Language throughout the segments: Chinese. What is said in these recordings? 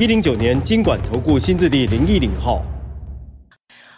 一零九年金管投顾新字第零一零号。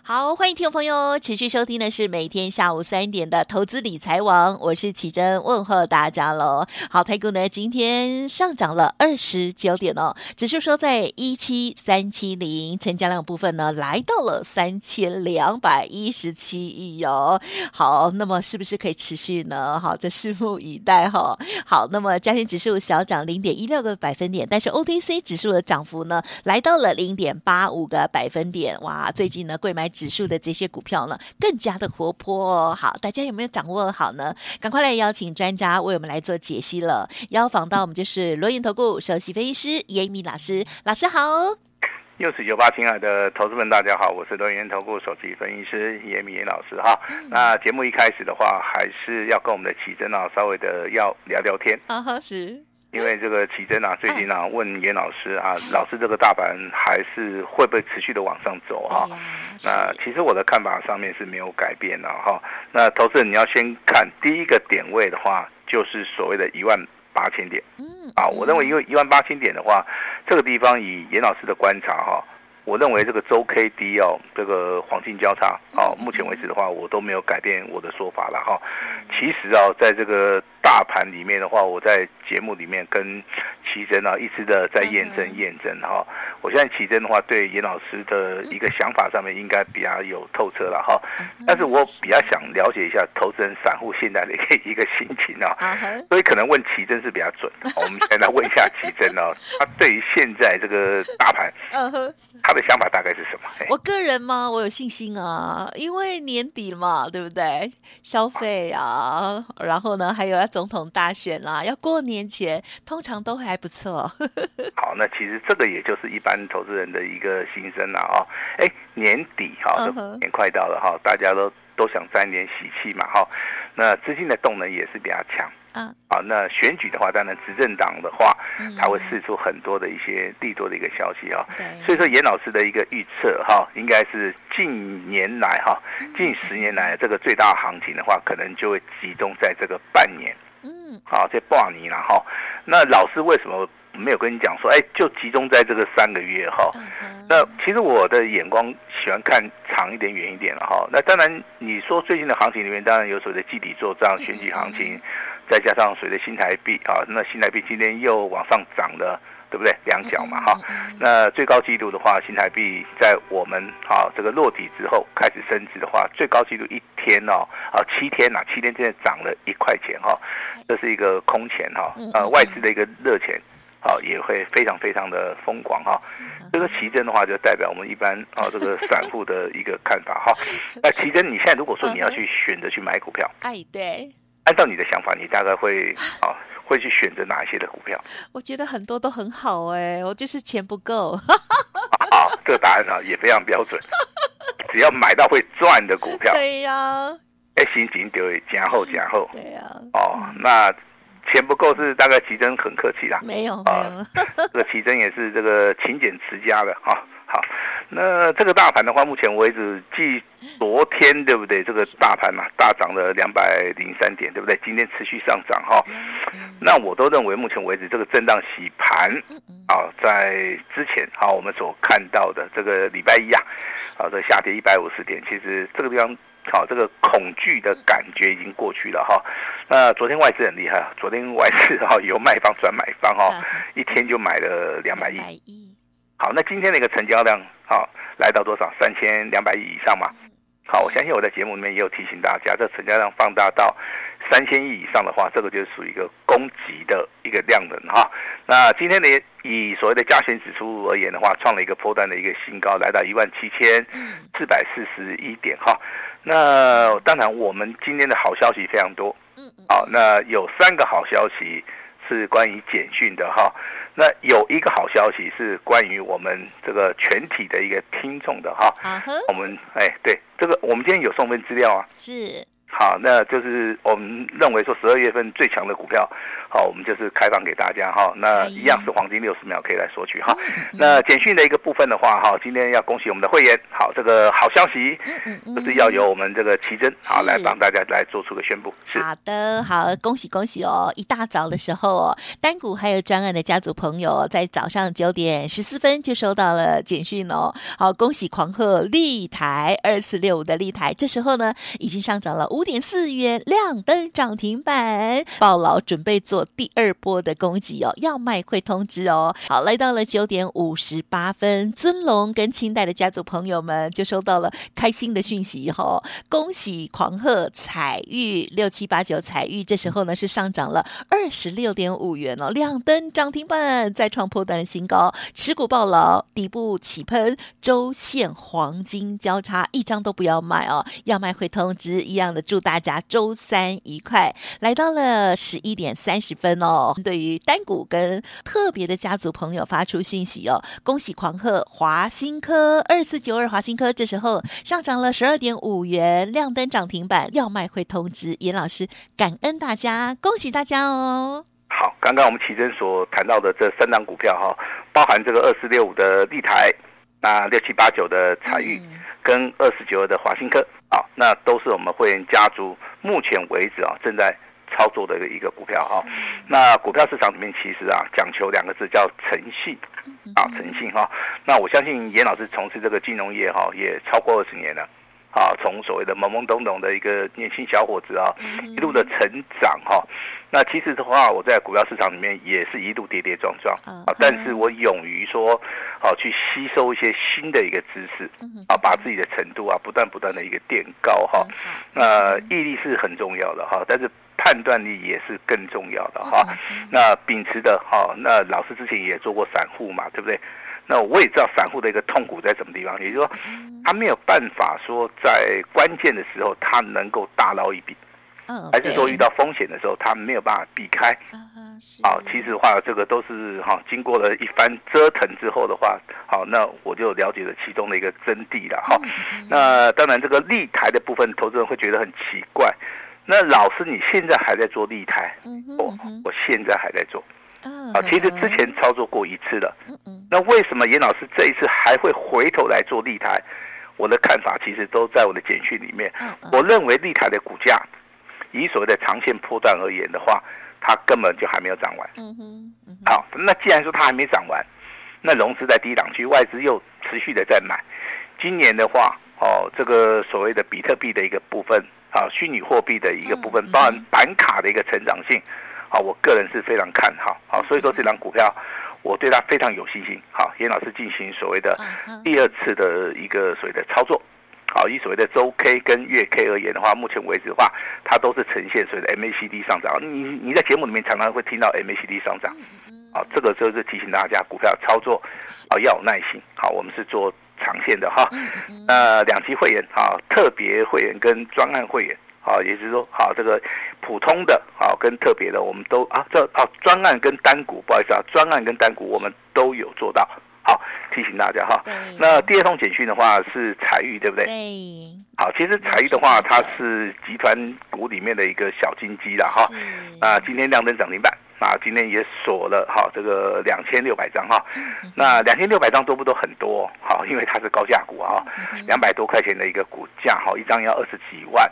好，欢迎听众朋友持续收听的是每天下午三点的投资理财王，我是启珍，问候大家喽。好，台股呢今天上涨了二十九点哦，指数收在一七三七零，成交量部分呢来到了三千两百一十七亿哦。好，那么是不是可以持续呢？好，这拭目以待哈、哦。好，那么加权指数小涨零点一六个百分点，但是 OTC 指数的涨幅呢来到了零点八五个百分点。哇，最近呢柜买。指数的这些股票呢，更加的活泼哦。好，大家有没有掌握好呢？赶快来邀请专家为我们来做解析了。邀访到我们就是罗源投顾首席分析师严一民老师，老师好。六四九八，亲爱的投资们，大家好，我是轮源投顾首席分析师严一民老师哈。嗯、那节目一开始的话，还是要跟我们的奇珍啊，稍微的要聊聊天。啊哈，是。因为这个奇珍啊，最近啊问严老师啊，老师这个大盘还是会不会持续的往上走哈？那其实我的看法上面是没有改变的哈。那投资人你要先看第一个点位的话，就是所谓的一万八千点。嗯。啊，我认为因为一万八千点的话，这个地方以严老师的观察哈。我认为这个周 K D 哦，这个黄金交叉哦，目前为止的话，我都没有改变我的说法了哈。其实啊，在这个大盘里面的话，我在节目里面跟奇珍啊一直的在验证验证哈。我现在奇珍的话，对严老师的一个想法上面应该比较有透彻了哈。但是我比较想了解一下投资人散户现在的一个心情啊，所以可能问奇珍是比较准。我们先来问一下奇珍啊，他对于现在这个大盘，他的想法大概是什么？我个人嘛，我有信心啊，因为年底嘛，对不对？消费啊，然后呢，还有要总统大选啦，要过年前，通常都还不错。好，那其实这个也就是一般投资人的一个心声了啊。哎，年底哈，年快到了哈，大家都都想沾点喜气嘛哈。那资金的动能也是比较强。嗯，啊，那选举的话，当然执政党的话，他会试出很多的一些利多的一个消息啊。对，所以说严老师的一个预测哈，应该是近年来哈，近十年来这个最大行情的话，可能就会集中在这个半年。嗯，好，这半年了哈。那老师为什么没有跟你讲说，哎，就集中在这个三个月哈？那其实我的眼光喜欢看长一点、远一点了哈。那当然，你说最近的行情里面，当然有所谓的季底做账、选举行情。再加上随着新台币啊，那新台币今天又往上涨了，对不对？两角嘛哈。那最高纪录的话，新台币在我们啊这个落底之后开始升值的话，最高纪录一天哦啊七天呐，七天之内涨了一块钱哈，这是一个空前哈，呃外资的一个热钱，好也会非常非常的疯狂哈。这个奇珍的话，就代表我们一般啊这个散户的一个看法哈。那奇珍，你现在如果说你要去选择去买股票，哎对。按照你的想法，你大概会啊会去选择哪一些的股票？我觉得很多都很好哎，我就是钱不够。好，这个答案啊也非常标准，只要买到会赚的股票。对呀。哎，心情就会加厚加厚。对呀。哦，那钱不够是大概奇珍很客气啦。没有没有。这个奇珍也是这个勤俭持家的哈。好，那这个大盘的话，目前为止，继昨天对不对？这个大盘嘛，大涨了两百零三点，对不对？今天持续上涨哈。那我都认为，目前为止这个震荡洗盘啊，在之前啊，我们所看到的这个礼拜一啊，啊，这下跌一百五十点，其实这个地方好，这个恐惧的感觉已经过去了哈。那昨天外资很厉害，昨天外资哈由卖方转买方哈，一天就买了两百亿。好，那今天的一个成交量，好，来到多少？三千两百亿以上嘛。好，我相信我在节目里面也有提醒大家，这成交量放大到三千亿以上的话，这个就是属于一个攻击的一个量能哈。那今天的以所谓的加权指数而言的话，创了一个波段的一个新高，来到一万七千四百四十一点哈。那当然，我们今天的好消息非常多。嗯好，那有三个好消息是关于简讯的哈。那有一个好消息是关于我们这个全体的一个听众的哈。啊呵。我们哎，对这个，我们今天有送份资料啊。是。好，那就是我们认为说十二月份最强的股票，好，我们就是开放给大家哈。那一样是黄金六十秒可以来索取哈。那简讯的一个部分的话哈，今天要恭喜我们的会员，好，这个好消息就是要由我们这个奇珍好来帮大家来做出个宣布。好的，好，恭喜恭喜哦！一大早的时候哦，单股还有专案的家族朋友在早上九点十四分就收到了简讯哦。好，恭喜狂贺立台二四六五的立台，这时候呢已经上涨了五。五点四元亮灯涨停板，暴牢准备做第二波的攻击哦，要卖会通知哦。好，来到了九点五十八分，尊龙跟清代的家族朋友们就收到了开心的讯息哈，恭喜狂贺彩玉六七八九彩玉，这时候呢是上涨了二十六点五元哦，亮灯涨停板，再创破断的新高，持股暴牢，底部起喷，周线黄金交叉，一张都不要卖哦，要卖会通知一样的。祝大家周三愉快！来到了十一点三十分哦。对于单股跟特别的家族朋友发出讯息哦，恭喜狂贺华新科二四九二华新科，这时候上涨了十二点五元，亮灯涨停板，要卖会通知。严老师感恩大家，恭喜大家哦！好，刚刚我们奇珍所谈到的这三档股票哈，包含这个二四六五的丽台，那六七八九的采钰。嗯跟二十九二的华新科啊，那都是我们会员家族目前为止啊正在操作的一个股票哈。那股票市场里面其实啊讲求两个字叫诚信啊，诚信哈。那我相信严老师从事这个金融业哈也超过二十年了啊，从所谓的懵懵懂懂的一个年轻小伙子啊，一路的成长哈。那其实的话，我在股票市场里面也是一路跌跌撞撞啊，但是我勇于说，啊，去吸收一些新的一个知识，啊，把自己的程度啊不断不断的一个垫高哈。那毅力是很重要的哈，但是判断力也是更重要的哈。那秉持的哈，那老师之前也做过散户嘛，对不对？那我也知道散户的一个痛苦在什么地方，也就是说，他没有办法说在关键的时候他能够大捞一笔。还是说遇到风险的时候，他没有办法避开。好，其实的话，这个都是哈，经过了一番折腾之后的话，好，那我就了解了其中的一个真谛了哈。那当然，这个立台的部分，投资人会觉得很奇怪。那老师，你现在还在做立台？我我现在还在做。啊，其实之前操作过一次了。那为什么严老师这一次还会回头来做立台？我的看法其实都在我的简讯里面。我认为立台的股价。以所谓的长线波段而言的话，它根本就还没有涨完。嗯哼，好，那既然说它还没涨完，那融资在低档区，外资又持续的在买。今年的话，哦，这个所谓的比特币的一个部分，啊，虚拟货币的一个部分，包含板卡的一个成长性，啊，我个人是非常看好。好，所以说这张股票，我对它非常有信心。好，严老师进行所谓的第二次的一个所谓的操作。好，以所谓的周 K 跟月 K 而言的话，目前为止的话，它都是呈现所谓的 MACD 上涨。你你在节目里面常常会听到 MACD 上涨，好，这个就是提醒大家，股票操作啊要有耐心。好，我们是做长线的哈。那两级会员啊，特别会员跟专案会员，好，也就是说，好这个普通的啊跟特别的，我们都啊这啊专案跟单股，不好意思啊，专案跟单股我们都有做到。好，提醒大家哈。那第二通简讯的话是财玉，对不对？对。好，其实财玉的话，它是集团股里面的一个小金鸡了哈。啊今天亮灯涨停板，那今天也锁了哈，这个两千六百张哈。那两千六百张多不多？很多。好，因为它是高价股啊，两百多块钱的一个股价哈，一张要二十几万。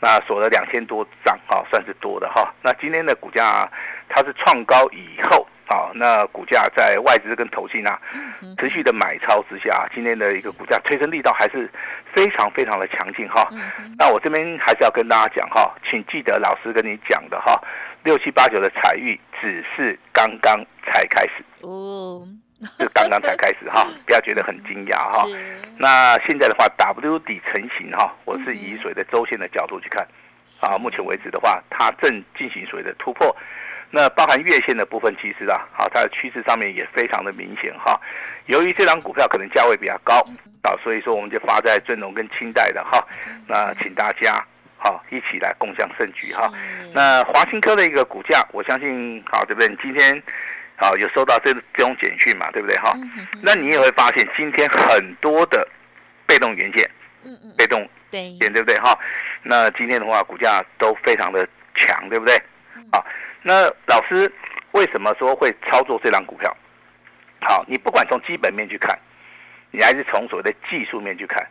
那锁了两千多张哈，算是多的哈。那今天的股价它是创高以后。好，那股价在外资跟投信啊持续的买超之下，今天的一个股价推升力道还是非常非常的强劲哈。那我这边还是要跟大家讲哈，请记得老师跟你讲的哈，六七八九的彩玉只是刚刚才开始。哦，是刚刚才开始哈，不要觉得很惊讶哈。那现在的话，W 底成型哈，我是以所谓的周线的角度去看。啊，目前为止的话，它正进行所谓的突破。那包含月线的部分，其实啊，好，它的趋势上面也非常的明显哈。由于这张股票可能价位比较高啊，所以说我们就发在尊荣跟清代的哈。那请大家好一起来共享盛举哈。那华新科的一个股价，我相信好，对不对？今天好，有收到这这种简讯嘛，对不对哈？那你也会发现今天很多的被动元件，嗯嗯，被动元件对不对哈？那今天的话，股价都非常的强，对不对？好，那老师为什么说会操作这档股票？好，你不管从基本面去看，你还是从所谓的技术面去看，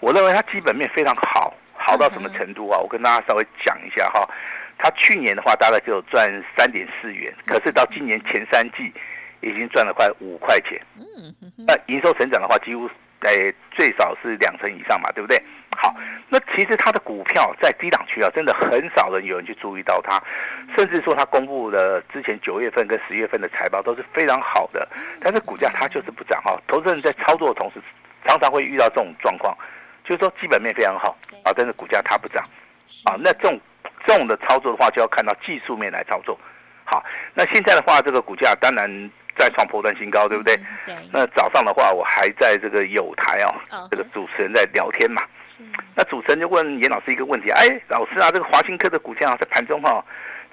我认为它基本面非常好，好到什么程度啊？我跟大家稍微讲一下哈。它去年的话大概只有赚三点四元，可是到今年前三季已经赚了快五块钱。那营收成长的话，几乎诶最少是两成以上嘛，对不对？好，那其实它的股票在低档区啊，真的很少人有人去注意到它，甚至说它公布的之前九月份跟十月份的财报都是非常好的，但是股价它就是不涨哈。投资人在操作的同时，常常会遇到这种状况，就是说基本面非常好啊，但是股价它不涨啊，那这种。这种的操作的话，就要看到技术面来操作。好，那现在的话，这个股价当然再创波段新高，对不对？对。那早上的话，我还在这个友台哦，这个主持人在聊天嘛。那主持人就问严老师一个问题：哎，老师啊，这个华新科的股价在盘中哈，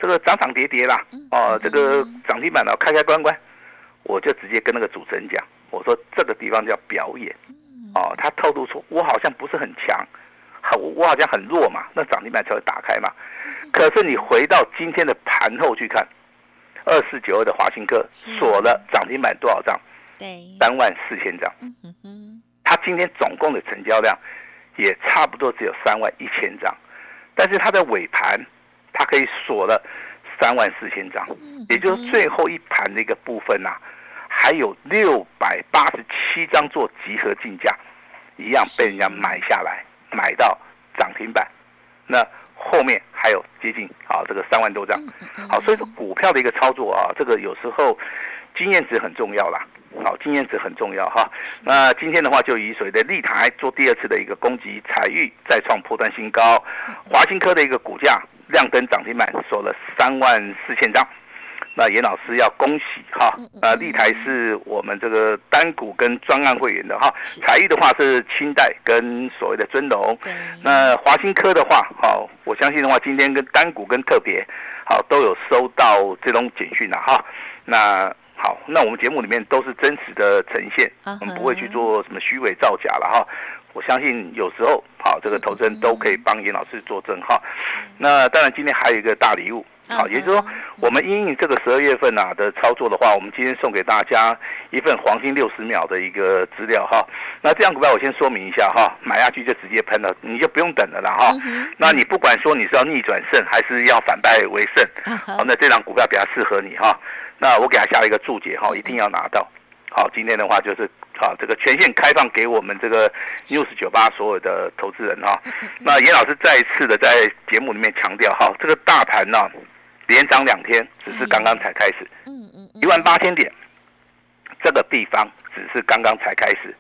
这个涨涨跌跌啦，哦，这个涨停板呢开开关关。我就直接跟那个主持人讲，我说这个地方叫表演。哦，他透露出我好像不是很强。我我好像很弱嘛，那涨停板才会打开嘛。可是你回到今天的盘后去看，二四九二的华新科锁了涨停板多少张？对，三万四千张。嗯哼哼，它今天总共的成交量也差不多只有三万一千张，但是它的尾盘它可以锁了三万四千张，也就是最后一盘的一个部分呐、啊，还有六百八十七张做集合竞价，一样被人家买下来。买到涨停板，那后面还有接近啊这个三万多张，好，所以说股票的一个操作啊，这个有时候经验值很重要啦，好，经验值很重要哈。那今天的话，就以所谓的立台做第二次的一个攻击，彩玉再创破断新高，华新科的一个股价亮灯涨停板，收了三万四千张。那严老师要恭喜哈，呃，立台是我们这个单股跟专案会员的哈，彩钰的话是清代跟所谓的尊龙，那华新科的话，好，我相信的话，今天跟单股跟特别好都有收到这种简讯了哈，那好，那我们节目里面都是真实的呈现，我们不会去做什么虚伪造假了哈，我相信有时候好，这个投资人都可以帮严老师作证哈，那当然今天还有一个大礼物。好，也就是说，我们因应这个十二月份啊的操作的话，我们今天送给大家一份黄金六十秒的一个资料哈。那这样股票我先说明一下哈，买下去就直接喷了，你就不用等了啦哈。那你不管说你是要逆转胜还是要反败为胜，好，那这档股票比较适合你哈。那我给他下了一个注解哈，一定要拿到。好，今天的话就是好，这个权限开放给我们这个 News 九八所有的投资人哈。那严老师再一次的在节目里面强调哈，这个大盘呢。连涨两天，只是刚刚才开始。嗯嗯，一万八千点，这个地方只是刚刚才开始。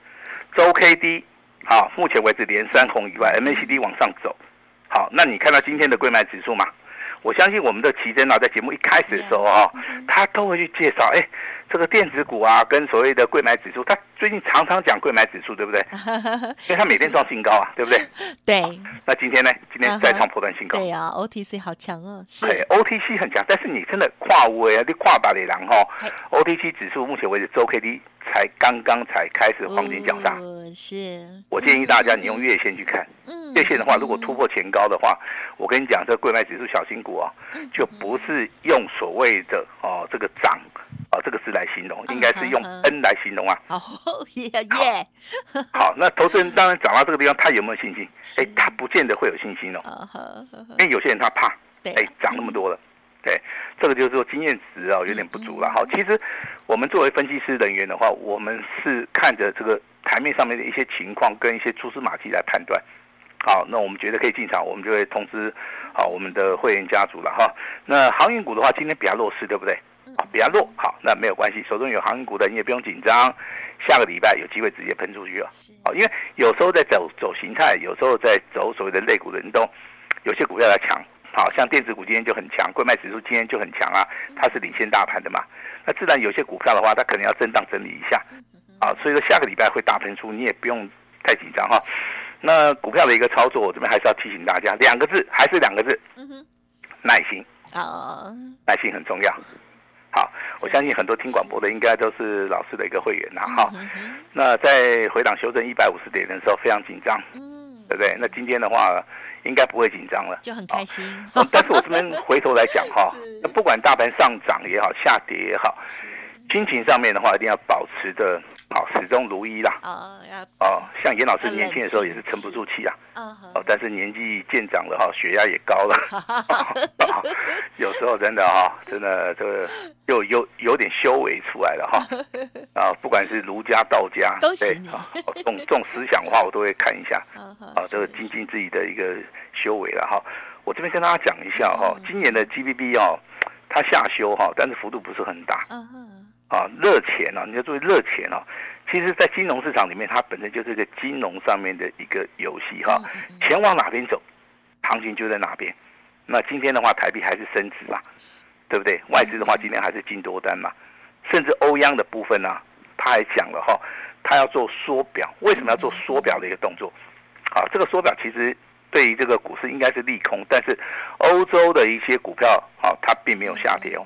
周 K D 好，目前为止连三红以外，M A C D 往上走。好，那你看到今天的贵买指数吗？我相信我们的奇珍啊，在节目一开始的时候啊，他都会去介绍，哎。这个电子股啊，跟所谓的柜买指数，他最近常常讲柜买指数，对不对？因为他每天创新高啊，对不对？对。那今天呢？今天再创破断新高。对呀，OTC 好强哦。是，OTC 很强，但是你真的跨位啊，你跨百里狼哈。OTC 指数目前为止周 K D 才刚刚才开始黄金交叉。是。我建议大家你用月线去看。嗯。月线的话，如果突破前高的话，我跟你讲，这个柜买指数小新股啊，就不是用所谓的哦这个涨。啊，这个字来形容，应该是用 N 来形容啊。好耶耶。好，那投资人当然涨到这个地方，他有没有信心？哎，他不见得会有信心哦。因为有些人他怕，哎，涨那么多了。对，这个就是说经验值啊有点不足了。好，其实我们作为分析师人员的话，我们是看着这个台面上面的一些情况跟一些蛛丝马迹来判断。好，那我们觉得可以进场，我们就会通知好我们的会员家族了哈。那航运股的话，今天比较弱势，对不对？比较弱，好，那没有关系，手中有航运股的你也不用紧张，下个礼拜有机会直接喷出去了。好，因为有时候在走走形态，有时候在走所谓的类股轮动，有些股票要强，好像电子股今天就很强，贵卖指数今天就很强啊，它是领先大盘的嘛，那自然有些股票的话，它可能要震荡整理一下，啊，所以说下个礼拜会大喷出，你也不用太紧张哈。那股票的一个操作，我这边还是要提醒大家两个字，还是两个字，耐心。啊，耐心很重要。好，我相信很多听广播的应该都是老师的一个会员呐，哈。那在回档修正一百五十点的时候非常紧张，嗯，对不对？那今天的话应该不会紧张了，就很开心。但是我这边回头来讲哈，不管大盘上涨也好，下跌也好，心情上面的话一定要保持的。好，始终如一啦。哦，哦，像严老师年轻的时候也是沉不住气啊。哦，但是年纪渐长了哈，血压也高了。有时候真的哈，真的这个又有有点修为出来了哈。啊，不管是儒家、道家，对，这种这种思想的话，我都会看一下。啊，这个精进自己的一个修为了哈。我这边跟大家讲一下哈，今年的 GBB 哦，它下修哈，但是幅度不是很大。啊，热钱啊，你要注意热钱啊。其实，在金融市场里面，它本身就是一个金融上面的一个游戏哈。钱往哪边走，行情就在哪边。那今天的话，台币还是升值嘛，对不对？外资的话，今天还是进多单嘛。甚至欧央的部分呢、啊，他还讲了哈，他要做缩表。为什么要做缩表的一个动作？啊，这个缩表其实对于这个股市应该是利空，但是欧洲的一些股票啊，它并没有下跌哦。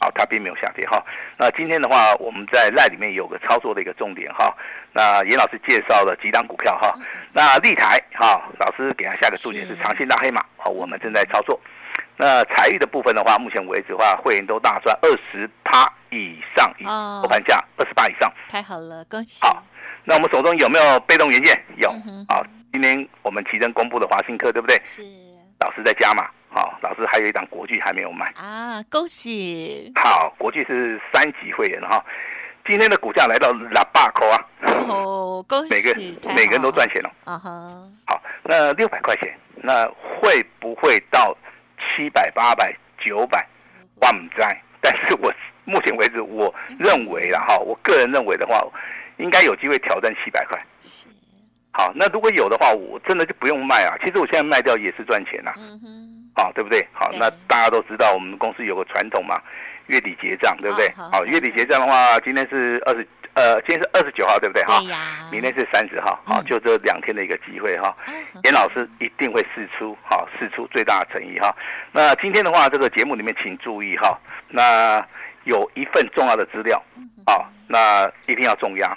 好，它并没有下跌哈。那今天的话，我们在赖里面有个操作的一个重点哈。那严老师介绍了几档股票哈。那立台哈，老师给他下个注解是长线大黑马，好，我们正在操作。那财运的部分的话，目前为止的话，会员都大赚二十趴以上，收盘价二十八以上，太好了，恭喜。好，那我们手中有没有被动元件？有。好，今天我们奇珍公布的华新科，对不对？是。老师在加码。好，老师还有一档国剧还没有卖啊，恭喜！好，国剧是三级会员哈，今天的股价来到喇叭口啊，哦，恭喜！每个每个人都赚钱了啊哈。好，那六百块钱，那会不会到七百、八百、九百？我不知，但是我目前为止，我认为啦哈，我个人认为的话，应该有机会挑战七百块。是。好，那如果有的话，我真的就不用卖啊。其实我现在卖掉也是赚钱呐。嗯哼。好，对不对？好，那大家都知道，我们公司有个传统嘛，月底结账，对不对？好，月底结账的话，今天是二十，呃，今天是二十九号，对不对？哈，明天是三十号，好，就这两天的一个机会哈。严老师一定会试出，好，试出最大的诚意哈。那今天的话，这个节目里面请注意哈，那有一份重要的资料，好，那一定要重压。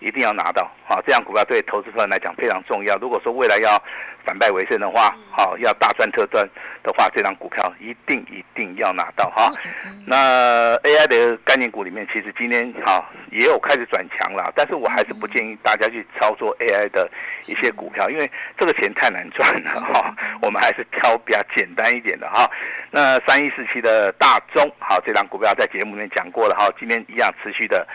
一定要拿到，好，这样股票对投资人来讲非常重要。如果说未来要反败为胜的话，好，要大赚特赚的话，这张股票一定一定要拿到哈。那 AI 的概念股里面，其实今天哈也有开始转强了，但是我还是不建议大家去操作 AI 的一些股票，因为这个钱太难赚了哈。我们还是挑比较简单一点的哈。那三一四七的大中，好，这张股票在节目里面讲过了哈，今天一样持续的。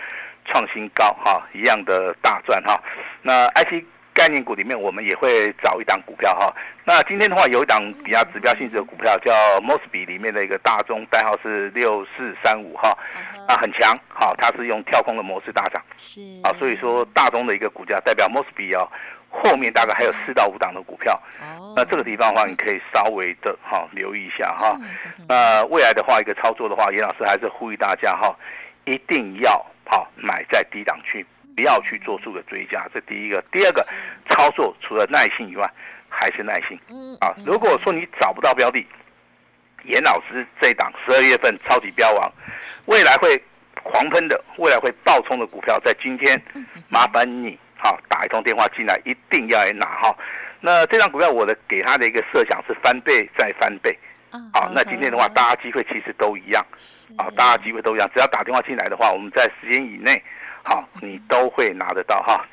创新高哈，一样的大赚哈。那 IC 概念股里面，我们也会找一档股票哈。那今天的话，有一档比较指标性质的股票，叫 Mosby 里面的一个大中，代号是六四三五哈。啊，很强哈，它是用跳空的模式大涨。是啊，所以说大中的一个股价代表 Mosby 哦，后面大概还有四到五档的股票。哦。那这个地方的话，你可以稍微的哈留意一下哈。那未来的话，一个操作的话，严老师还是呼吁大家哈，一定要。好，买在低档区，不要去做出个追加，这第一个。第二个，操作除了耐心以外，还是耐心。啊，如果说你找不到标的，严老师这档十二月份超级标王，未来会狂喷的，未来会爆冲的股票，在今天，麻烦你好打一通电话进来，一定要来拿哈。那这张股票我的给他的一个设想是翻倍再翻倍。好，那今天的话，大家机会其实都一样，啊，大家机会都一样，只要打电话进来的话，我们在时间以内，好，你都会拿得到哈。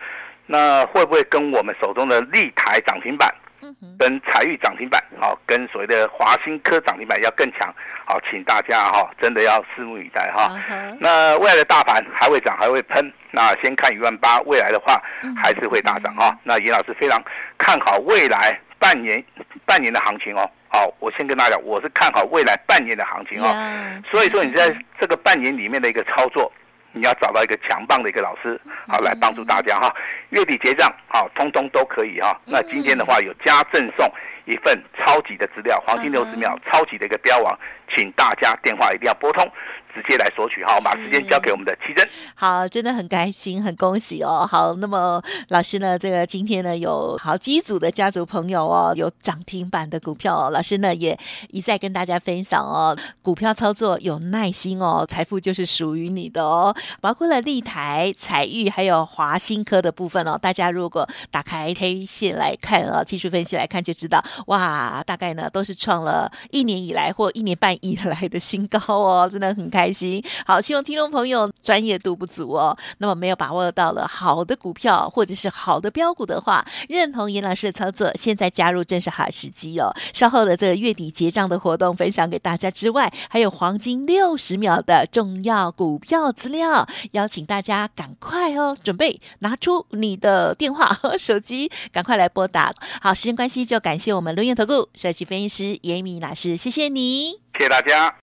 那会不会跟我们手中的立台涨停板，跟财运涨停板，好，跟所谓的华新科涨停板要更强？好，请大家哈，真的要拭目以待哈。那未来的大盘还会涨，还会喷，那先看一万八，未来的话还是会大涨哈。那严老师非常看好未来半年半年的行情哦。好，我先跟大家讲，我是看好未来半年的行情哦。所以说，你在这个半年里面的一个操作，你要找到一个强棒的一个老师，好来帮助大家哈。月底结账，好，通通都可以哈。那今天的话有加赠送，一份超级的资料，黄金六十秒超级的一个标王，请大家电话一定要拨通。直接来索取好，把时间交给我们的奇珍。好，真的很开心，很恭喜哦。好，那么老师呢，这个今天呢有好几组的家族朋友哦，有涨停板的股票哦。老师呢也一再跟大家分享哦，股票操作有耐心哦，财富就是属于你的哦。包括了立台、彩玉还有华新科的部分哦。大家如果打开 K 线来看啊，技术分析来看就知道，哇，大概呢都是创了一年以来或一年半以来的新高哦，真的很开。心，好，希望听众朋友专业度不足哦，那么没有把握到了好的股票或者是好的标股的话，认同严老师的操作，现在加入正是好时机哦。稍后的这个月底结账的活动分享给大家之外，还有黄金六十秒的重要股票资料，邀请大家赶快哦，准备拿出你的电话和 手机，赶快来拨打。好，时间关系，就感谢我们伦元投顾首席分析师严敏老师，谢谢你，谢谢大家。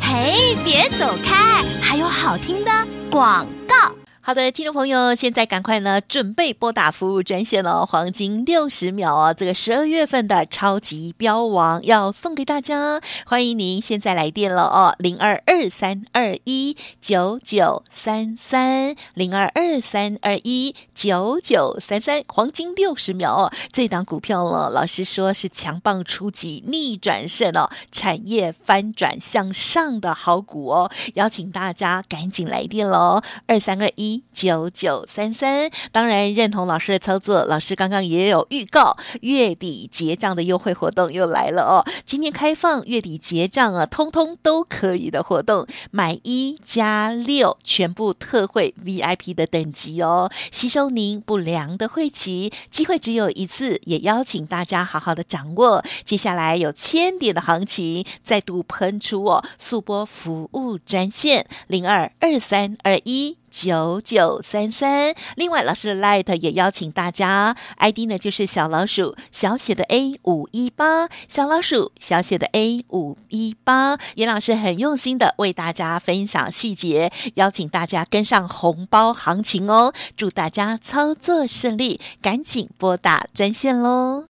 嘿，别走开，还有好听的广告。好的，听众朋友，现在赶快呢，准备拨打服务专线哦，黄金六十秒哦，这个十二月份的超级标王要送给大家，欢迎您现在来电了哦，零二二三二一九九三三零二二三二一九九三三，黄金六十秒哦，这档股票呢，老师说是强棒出击，逆转胜哦，产业翻转向上的好股哦，邀请大家赶紧来电喽，二三二一。ini 九九三三，当然认同老师的操作。老师刚刚也有预告，月底结账的优惠活动又来了哦。今天开放月底结账啊，通通都可以的活动，买一加六，全部特惠 VIP 的等级哦，吸收您不良的晦气，机会只有一次，也邀请大家好好的掌握。接下来有千点的行情再度喷出哦，速拨服务专线零二二三二一九。九九三三，另外老师的 Light 也邀请大家，ID 呢就是小老鼠小写的 A 五一八，小老鼠小写的 A 五一八，严老师很用心的为大家分享细节，邀请大家跟上红包行情哦，祝大家操作顺利，赶紧拨打专线喽。